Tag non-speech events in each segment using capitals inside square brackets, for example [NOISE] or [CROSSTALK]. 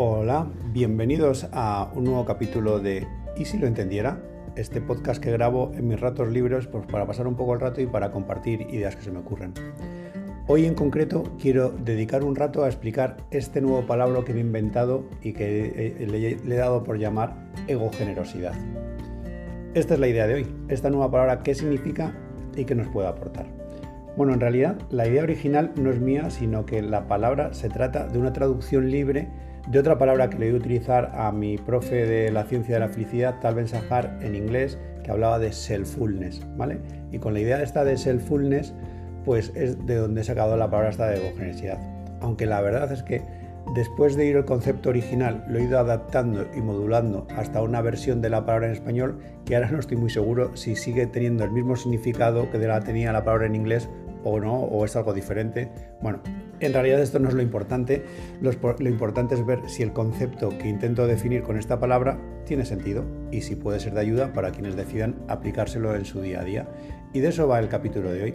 Hola, bienvenidos a un nuevo capítulo de ¿Y si lo entendiera? Este podcast que grabo en mis ratos libres pues, para pasar un poco el rato y para compartir ideas que se me ocurren. Hoy en concreto quiero dedicar un rato a explicar este nuevo palabra que me he inventado y que le he dado por llamar egogenerosidad. Esta es la idea de hoy, esta nueva palabra, qué significa y qué nos puede aportar. Bueno, en realidad la idea original no es mía, sino que la palabra se trata de una traducción libre de otra palabra que le voy a utilizar a mi profe de la ciencia de la felicidad, Tal Ben Sahar, en inglés, que hablaba de selffulness, ¿vale? Y con la idea esta de selffulness, pues es de donde he sacado la palabra esta de egogenesidad. Aunque la verdad es que después de ir el concepto original, lo he ido adaptando y modulando hasta una versión de la palabra en español que ahora no estoy muy seguro si sigue teniendo el mismo significado que de la tenía la palabra en inglés o no, o es algo diferente. Bueno, en realidad esto no es lo importante, lo, importante es ver si el concepto que intento definir con esta palabra tiene sentido y si puede ser de ayuda para quienes decidan aplicárselo en su día a día. Y de eso va el capítulo de hoy.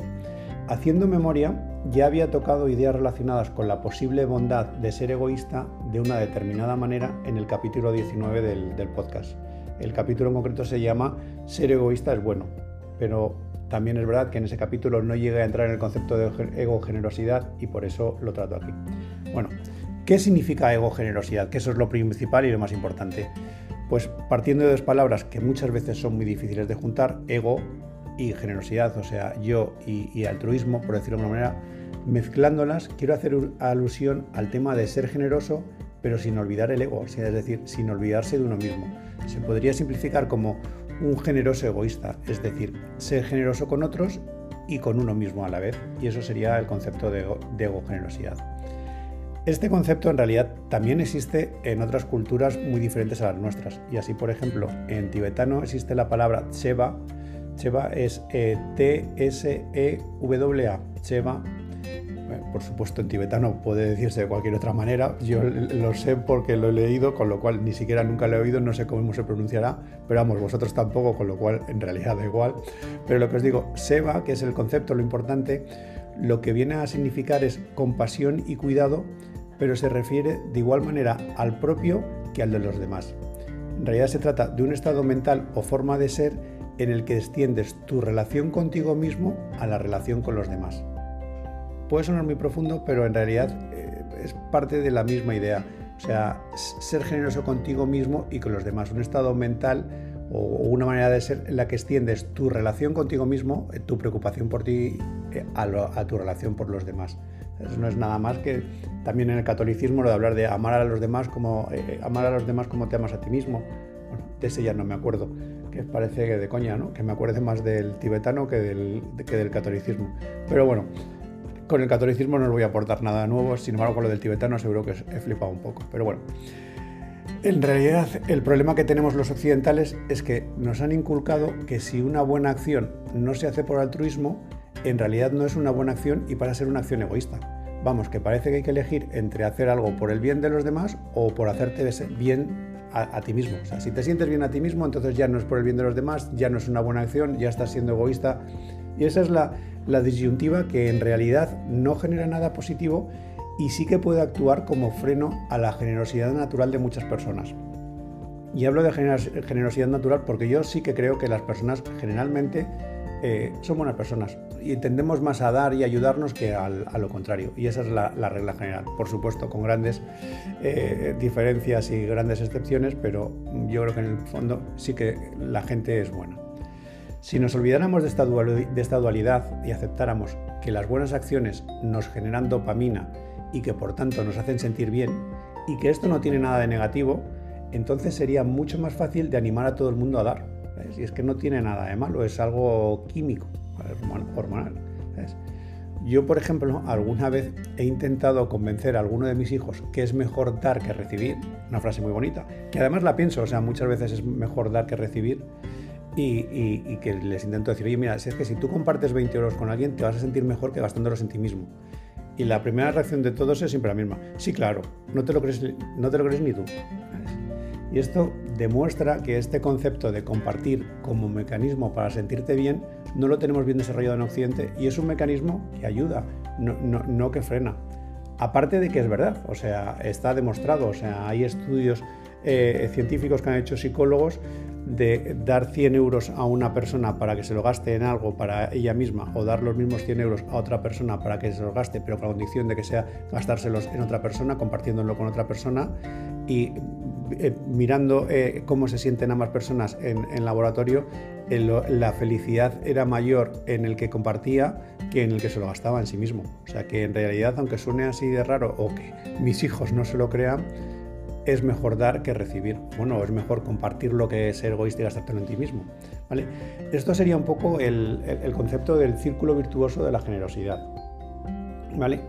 Haciendo memoria, ya había tocado ideas relacionadas con la posible bondad de ser egoísta de una determinada manera en el capítulo 19 del, del podcast. El capítulo en concreto se llama Ser egoísta es bueno, pero también es verdad que en ese capítulo no llega a entrar en el concepto de ego-generosidad y por eso lo trato aquí. Bueno, ¿qué significa ego-generosidad? Que eso es lo principal y lo más importante. Pues partiendo de dos palabras que muchas veces son muy difíciles de juntar, ego y generosidad, o sea, yo y, altruismo, por decirlo de alguna manera, mezclándolas, quiero hacer alusión al tema de ser generoso, pero sin olvidar el ego, es decir, sin olvidarse de uno mismo. Se podría simplificar como un generoso egoísta, es decir, ser generoso con otros y con uno mismo a la vez. Y eso sería el concepto de, ego, generosidad. Este concepto en realidad también existe en otras culturas muy diferentes a las nuestras. Y así, por ejemplo, en tibetano existe la palabra Cheva. Cheva es eh, T-S-E-W-A. Cheva por supuesto en tibetano puede decirse de cualquier otra manera, yo lo sé porque lo he leído, con lo cual ni siquiera nunca lo he oído, no sé cómo se pronunciará, pero vamos, vosotros tampoco, con lo cual en realidad da igual. Pero lo que os digo, Seva, que es el concepto, lo importante, lo que viene a significar es compasión y cuidado, pero se refiere de igual manera al propio que al de los demás. En realidad se trata de un estado mental o forma de ser en el que extiendes tu relación contigo mismo a la relación con los demás puede sonar muy profundo, pero en realidad eh, es parte de la misma idea. O sea, ser generoso contigo mismo y con los demás. Un estado mental o una manera de ser en la que extiendes tu relación contigo mismo, eh, tu preocupación por ti, eh, a, tu relación por los demás. Eso no es nada más que también en el catolicismo lo de hablar de amar a los demás como amar a los demás como te amas a ti mismo. Bueno, de ese ya no me acuerdo, que parece que de coña, ¿no? Que me acuerde más del tibetano que del, que del catolicismo. Pero bueno, con el catolicismo no os voy a aportar nada nuevo, sin embargo con lo del tibetano seguro que he flipado un poco, pero bueno. En realidad el problema que tenemos los occidentales es que nos han inculcado que si una buena acción no se hace por altruismo, en realidad no es una buena acción y para ser una acción egoísta. Vamos, que parece que hay que elegir entre hacer algo por el bien de los demás o por hacerte bien a, a, ti mismo. O sea, si te sientes bien a ti mismo, entonces ya no es por el bien de los demás, ya no es una buena acción, ya estás siendo egoísta. Y esa es la, la disyuntiva que en realidad no genera nada positivo y sí que puede actuar como freno a la generosidad natural de muchas personas. Y hablo de generosidad natural porque yo sí que creo que las personas generalmente eh, son buenas personas y tendemos más a dar y ayudarnos que a lo contrario. Y esa es la, regla general. Por supuesto, con grandes eh, diferencias y grandes excepciones, pero yo creo que en el fondo sí que la gente es buena. Si nos olvidáramos de esta, dualidad y aceptáramos que las buenas acciones nos generan dopamina y que por tanto nos hacen sentir bien y que esto no tiene nada de negativo, entonces sería mucho más fácil de animar a todo el mundo a dar. Y es que no tiene nada de malo, es algo químico, hormonal. Yo, por ejemplo, alguna vez he intentado convencer a alguno de mis hijos que es mejor dar que recibir, una frase muy bonita, que además la pienso, o sea, muchas veces es mejor dar que recibir, y, que les intento decir, oye, mira, si es que si tú compartes 20 euros con alguien, te vas a sentir mejor que gastándolos en ti mismo. Y la primera reacción de todos es siempre la misma. Sí, claro, no te lo crees, no te lo crees ni tú. Y esto demuestra que este concepto de compartir como mecanismo para sentirte bien no lo tenemos bien desarrollado en Occidente y es un mecanismo que ayuda, no, no, no que frena. Aparte de que es verdad, o sea, está demostrado, o sea, hay estudios eh, científicos que han hecho psicólogos de dar 100 euros a una persona para que se lo gaste en algo para ella misma o dar los mismos 100 euros a otra persona para que se los gaste, pero con la condición de que sea gastárselos en otra persona, compartiéndolo con otra persona y eh, mirando eh, cómo se sienten ambas personas en, el laboratorio, la felicidad era mayor en el que compartía que en el que se lo gastaba en sí mismo. O sea que en realidad, aunque suene así de raro o que mis hijos no se lo crean, es mejor dar que recibir. Bueno, es mejor compartir lo que es ser egoísta y gastártelo en ti mismo. ¿vale? Esto sería un poco el, concepto del círculo virtuoso de la generosidad. ¿vale?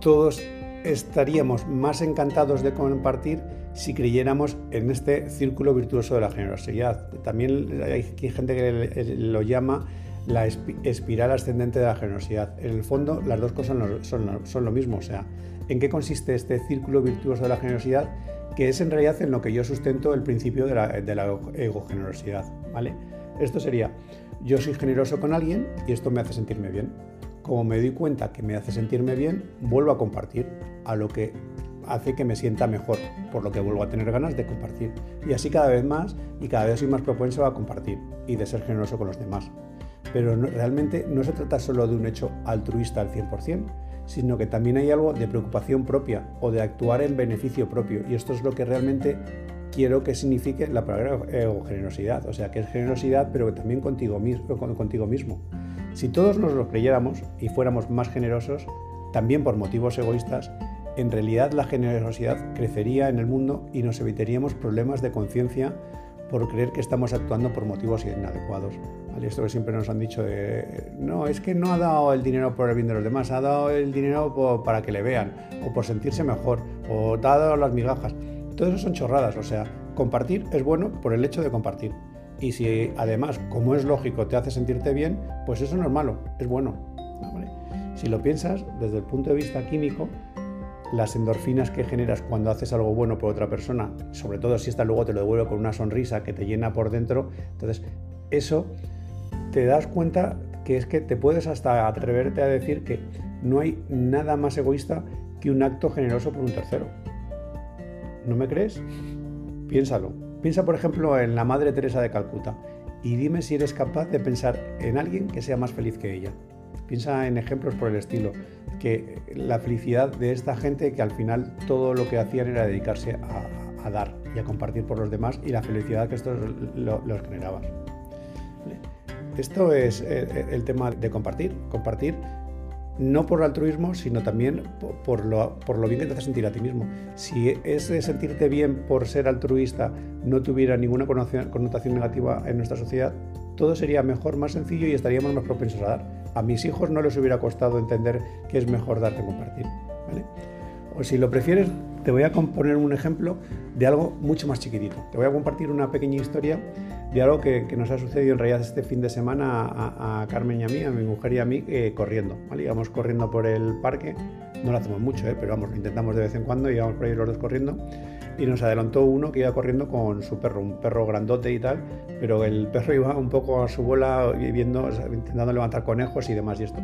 Todos estaríamos más encantados de compartir si creyéramos en este círculo virtuoso de la generosidad. También hay gente que lo llama la espiral ascendente de la generosidad. En el fondo, las dos cosas son, son lo mismo. O sea, ¿en qué consiste este círculo virtuoso de la generosidad? Que es en realidad en lo que yo sustento el principio de la, de la. ¿vale? Esto sería, yo soy generoso con alguien y esto me hace sentirme bien. Como me doy cuenta que me hace sentirme bien, vuelvo a compartir, a lo que hace que me sienta mejor, por lo que vuelvo a tener ganas de compartir. Y así cada vez más y cada vez soy más propenso a compartir y de ser generoso con los demás. Pero realmente no se trata solo de un hecho altruista al 100%, sino que también hay algo de preocupación propia o de actuar en beneficio propio. Y esto es lo que realmente quiero que signifique la palabra generosidad. O sea, que es generosidad, pero también contigo contigo mismo. Si todos nos lo creyéramos y fuéramos más generosos, también por motivos egoístas, en realidad la generosidad crecería en el mundo y nos evitaríamos problemas de conciencia por creer que estamos actuando por motivos inadecuados. Esto que siempre nos han dicho de, no, es que no ha dado el dinero por el bien de los demás, ha dado el dinero para que le vean, o por sentirse mejor, o ha dado las migajas. Todo eso son chorradas, o sea, compartir es bueno por el hecho de compartir. Y si además, como es lógico, te hace sentirte bien, pues eso no es malo, es bueno. Si lo piensas desde el punto de vista químico, las endorfinas que generas cuando haces algo bueno por otra persona, sobre todo si esta luego te lo devuelve con una sonrisa que te llena por dentro, entonces eso te das cuenta que es que te puedes hasta atreverte a decir que no hay nada más egoísta que un acto generoso por un tercero. ¿No me crees? Piénsalo. Piensa, por ejemplo, en la Madre Teresa de Calcuta y dime si eres capaz de pensar en alguien que sea más feliz que ella. Piensa en ejemplos por el estilo, que la felicidad de esta gente que al final todo lo que hacían era dedicarse a, dar y a compartir por los demás y la felicidad que esto los generaba. Esto es el, tema de compartir, compartir no por altruismo, sino también por lo, por lo bien que te hace sentir a ti mismo. Si ese sentirte bien por ser altruista no tuviera ninguna connotación negativa en nuestra sociedad, todo sería mejor, más sencillo y estaríamos más propensos a dar. A mis hijos no les hubiera costado entender que es mejor dar que compartir. O si lo prefieres, te voy a componer un ejemplo de algo mucho más chiquitito. Te voy a compartir una pequeña historia de algo que, nos ha sucedido en realidad este fin de semana a, Carmen y a mí, a mi mujer y a mí, eh, corriendo. ¿vale? Íbamos corriendo por el parque, no lo hacemos mucho, ¿eh? pero vamos, lo intentamos de vez en cuando, íbamos por ahí los dos corriendo y nos adelantó uno que iba corriendo con su perro, un perro grandote y tal, pero el perro iba un poco a su bola viendo, intentando levantar conejos y demás y esto.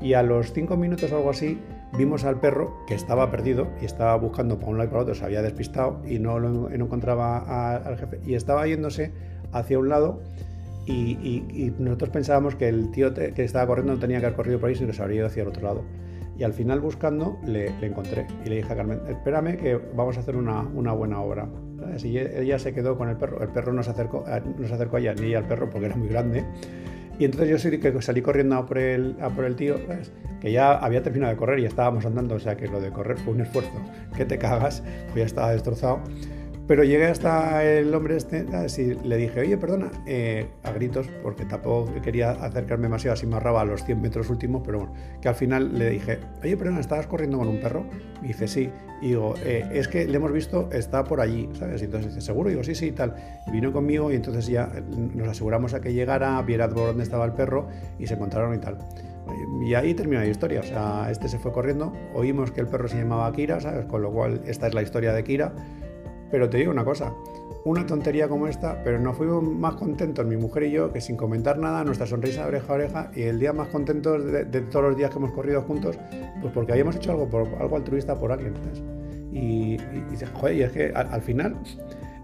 Y a los cinco minutos o algo así, vimos al perro que estaba perdido y estaba buscando por un lado y por otro, se había despistado y no, lo, encontraba al jefe y estaba yéndose hacia un lado y, nosotros pensábamos que el tío que estaba corriendo no tenía que haber corrido por ahí, sino que se habría ido hacia el otro lado. Y al final buscando le, encontré y le dije a Carmen, espérame que vamos a hacer una, buena obra. Y ella se quedó con el perro, el perro no se acercó, no se acercó a ella ni al perro porque era muy grande. Y entonces yo salí corriendo por el, por el tío, que ya había terminado de correr y estábamos andando, o sea que lo de correr fue un esfuerzo, que te cagas, pues ya estaba destrozado. Pero llegué hasta el hombre este y le dije, oye, perdona, eh, a gritos, porque tampoco quería acercarme demasiado, así me a los 100 metros últimos, pero bueno, que al final le dije, oye, perdona, ¿estabas corriendo con un perro? Me dice, sí. Y digo, eh, es que le hemos visto, está por allí, ¿sabes? Y entonces dice, ¿seguro? Y digo, sí, sí, y tal. Y vino conmigo y entonces ya nos aseguramos a que llegara, viera por dónde estaba el perro y se encontraron y tal. Y ahí terminó la historia, o sea, este se fue corriendo, oímos que el perro se llamaba Kira, ¿sabes? Con lo cual esta es la historia de Kira Pero te digo una cosa, una tontería como esta, pero nos fuimos más contentos mi mujer y yo que sin comentar nada, nuestra sonrisa de oreja a oreja y el día más contentos de, todos los días que hemos corrido juntos, pues porque habíamos hecho algo, por, algo altruista por alguien. Y, y, es que al, final,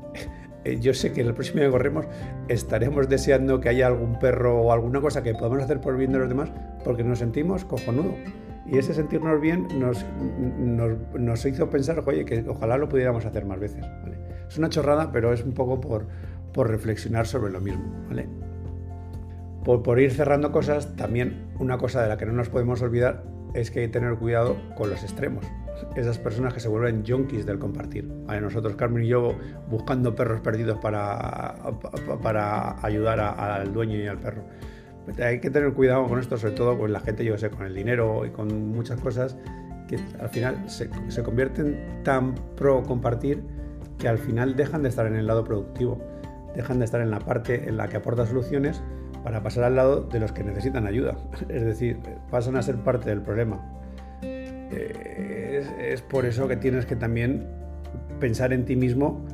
[LAUGHS] eh, yo sé que el próximo día que corremos estaremos deseando que haya algún perro o alguna cosa que podamos hacer por bien de los demás porque nos sentimos cojonudo. Y ese sentirnos bien nos, nos, hizo pensar, oye, que ojalá lo pudiéramos hacer más veces. Es una chorrada, pero es un poco por, por reflexionar sobre lo mismo. ¿vale? Por, por, ir cerrando cosas, también una cosa de la que no nos podemos olvidar es que hay que tener cuidado con los extremos. Esas personas que se vuelven junkies del compartir. Nosotros, Carmen y yo, buscando perros perdidos para, para ayudar al dueño y al perro hay que tener cuidado con esto, sobre todo con la gente, yo sé, con el dinero y con muchas cosas que al final se, se convierten tan pro compartir que al final dejan de estar en el lado productivo, dejan de estar en la parte en la que aporta soluciones para pasar al lado de los que necesitan ayuda. [LAUGHS] Es decir, pasan a ser parte del problema. Eh, es, es, por eso que tienes que también pensar en ti mismo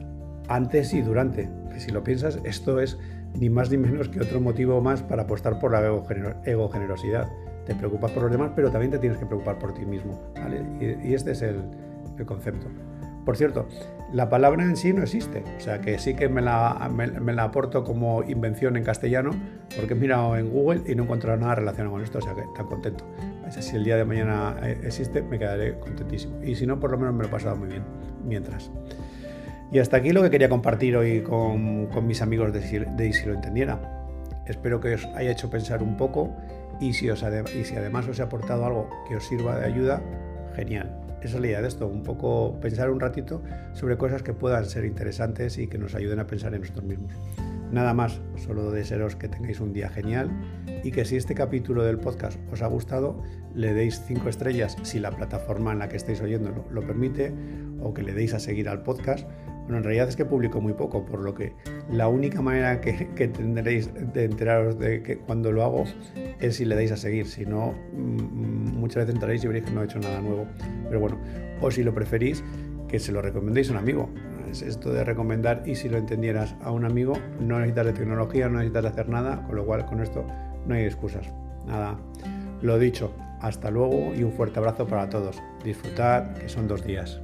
antes y durante. Que si lo piensas, esto es ni más ni menos que otro motivo más para apostar por la ego generosidad. Te preocupas por los demás, pero también te tienes que preocupar por ti mismo. Y, este es el, concepto. Por cierto, la palabra en sí no existe, o sea que sí que me la, me, la, aporto como invención en castellano, porque he mirado en Google y no he encontrado nada relacionado con esto, o sea que tan contento. Si el día de mañana eh, existe, me quedaré contentísimo. Y si no, por lo menos me lo he pasado muy bien mientras. Y hasta aquí lo que quería compartir hoy con, mis amigos de, de Si lo entendiera. Espero que os haya hecho pensar un poco y si, además os he aportado algo que os sirva de ayuda, genial. Esa es la idea de esto, un poco pensar un ratito sobre cosas que puedan ser interesantes y que nos ayuden a pensar en nosotros mismos. Nada más, solo desearos que tengáis un día genial y que si este capítulo del podcast os ha gustado, le deis 5 estrellas si la plataforma en la que estáis oyéndolo lo permite o que le deis a seguir al podcast bueno, en realidad es que publico muy poco, por lo que la única manera que, tendréis de enteraros de que cuando lo hago es si le dais a seguir. Si no, mm, muchas veces entraréis y veréis que no he hecho nada nuevo. Pero bueno, o si lo preferís, que se lo recomendéis a un amigo. Es esto de recomendar y si lo entendieras a un amigo, no necesitas de tecnología, no necesitas de hacer nada, con lo cual con esto no hay excusas. Nada, lo dicho, hasta luego y un fuerte abrazo para todos. Disfrutad, que son dos días.